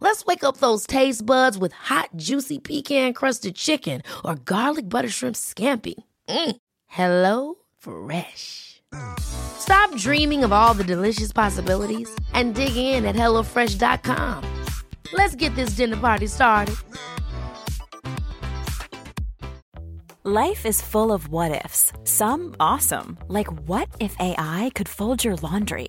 Let's wake up those taste buds with hot, juicy pecan crusted chicken or garlic butter shrimp scampi. Mm. Hello Fresh. Stop dreaming of all the delicious possibilities and dig in at HelloFresh.com. Let's get this dinner party started. Life is full of what ifs, some awesome, like what if AI could fold your laundry?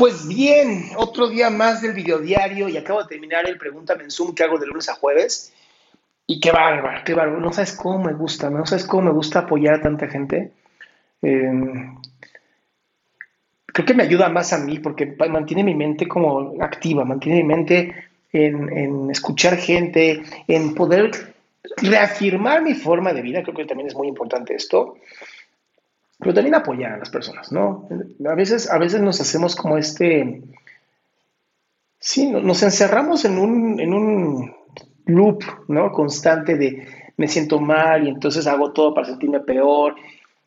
Pues bien, otro día más del videodiario y acabo de terminar el Pregúntame en Zoom que hago de lunes a jueves. Y qué bárbaro, qué bárbaro. No sabes cómo me gusta, no sabes cómo me gusta apoyar a tanta gente. Eh, creo que me ayuda más a mí porque mantiene mi mente como activa, mantiene mi mente en, en escuchar gente, en poder reafirmar mi forma de vida. Creo que también es muy importante esto pero también apoyar a las personas, ¿no? A veces, a veces nos hacemos como este, sí, nos encerramos en un, en un loop, ¿no? Constante de me siento mal y entonces hago todo para sentirme peor.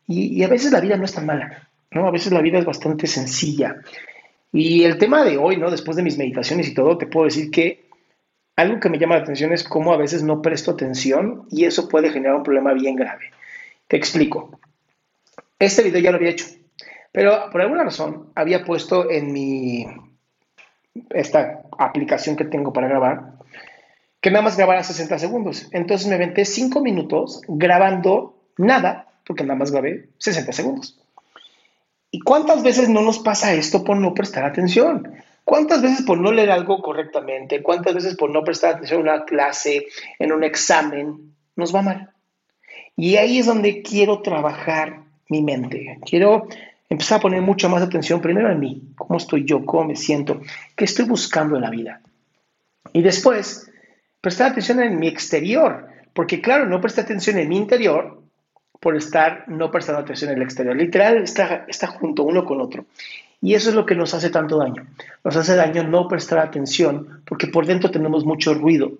Y, y, a veces la vida no es tan mala, ¿no? A veces la vida es bastante sencilla. Y el tema de hoy, ¿no? Después de mis meditaciones y todo, te puedo decir que algo que me llama la atención es cómo a veces no presto atención y eso puede generar un problema bien grave. Te explico. Este video ya lo había hecho, pero por alguna razón había puesto en mi esta aplicación que tengo para grabar que nada más grabara 60 segundos. Entonces me aventé 5 minutos grabando nada, porque nada más grabé 60 segundos. ¿Y cuántas veces no nos pasa esto por no prestar atención? ¿Cuántas veces por no leer algo correctamente? ¿Cuántas veces por no prestar atención en una clase, en un examen, nos va mal? Y ahí es donde quiero trabajar mi mente. Quiero empezar a poner mucha más atención primero en mí, cómo estoy yo, cómo me siento, qué estoy buscando en la vida. Y después, prestar atención en mi exterior, porque claro, no presté atención en mi interior por estar no prestando atención en el exterior. Literal, está, está junto uno con otro. Y eso es lo que nos hace tanto daño. Nos hace daño no prestar atención porque por dentro tenemos mucho ruido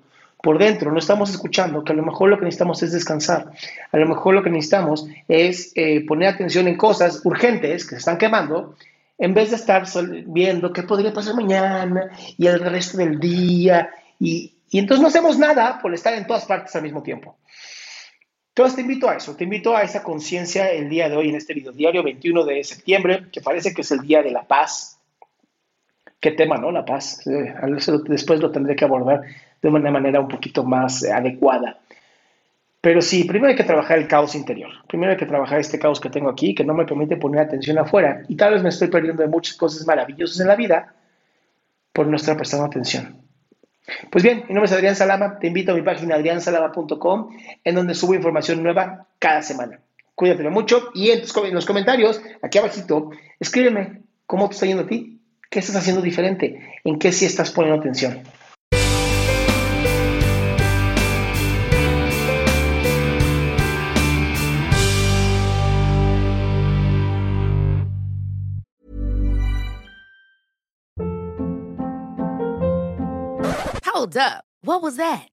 por dentro, no estamos escuchando, que a lo mejor lo que necesitamos es descansar, a lo mejor lo que necesitamos es eh, poner atención en cosas urgentes que se están quemando, en vez de estar viendo qué podría pasar mañana y el resto del día, y, y entonces no hacemos nada por estar en todas partes al mismo tiempo. Entonces te invito a eso, te invito a esa conciencia el día de hoy en este video diario 21 de septiembre, que parece que es el día de la paz. Qué tema, ¿no? La paz. Eh, después lo tendré que abordar de una manera un poquito más adecuada. Pero sí, primero hay que trabajar el caos interior. Primero hay que trabajar este caos que tengo aquí, que no me permite poner atención afuera. Y tal vez me estoy perdiendo de muchas cosas maravillosas en la vida por no estar prestando atención. Pues bien, mi nombre es Adrián Salama. Te invito a mi página adriansalama.com, en donde subo información nueva cada semana. Cuídate mucho y en, los comentarios, aquí abajito, escríbeme cómo te está yendo a ti, qué estás haciendo diferente, en qué sí estás poniendo atención. Hold up. What was that?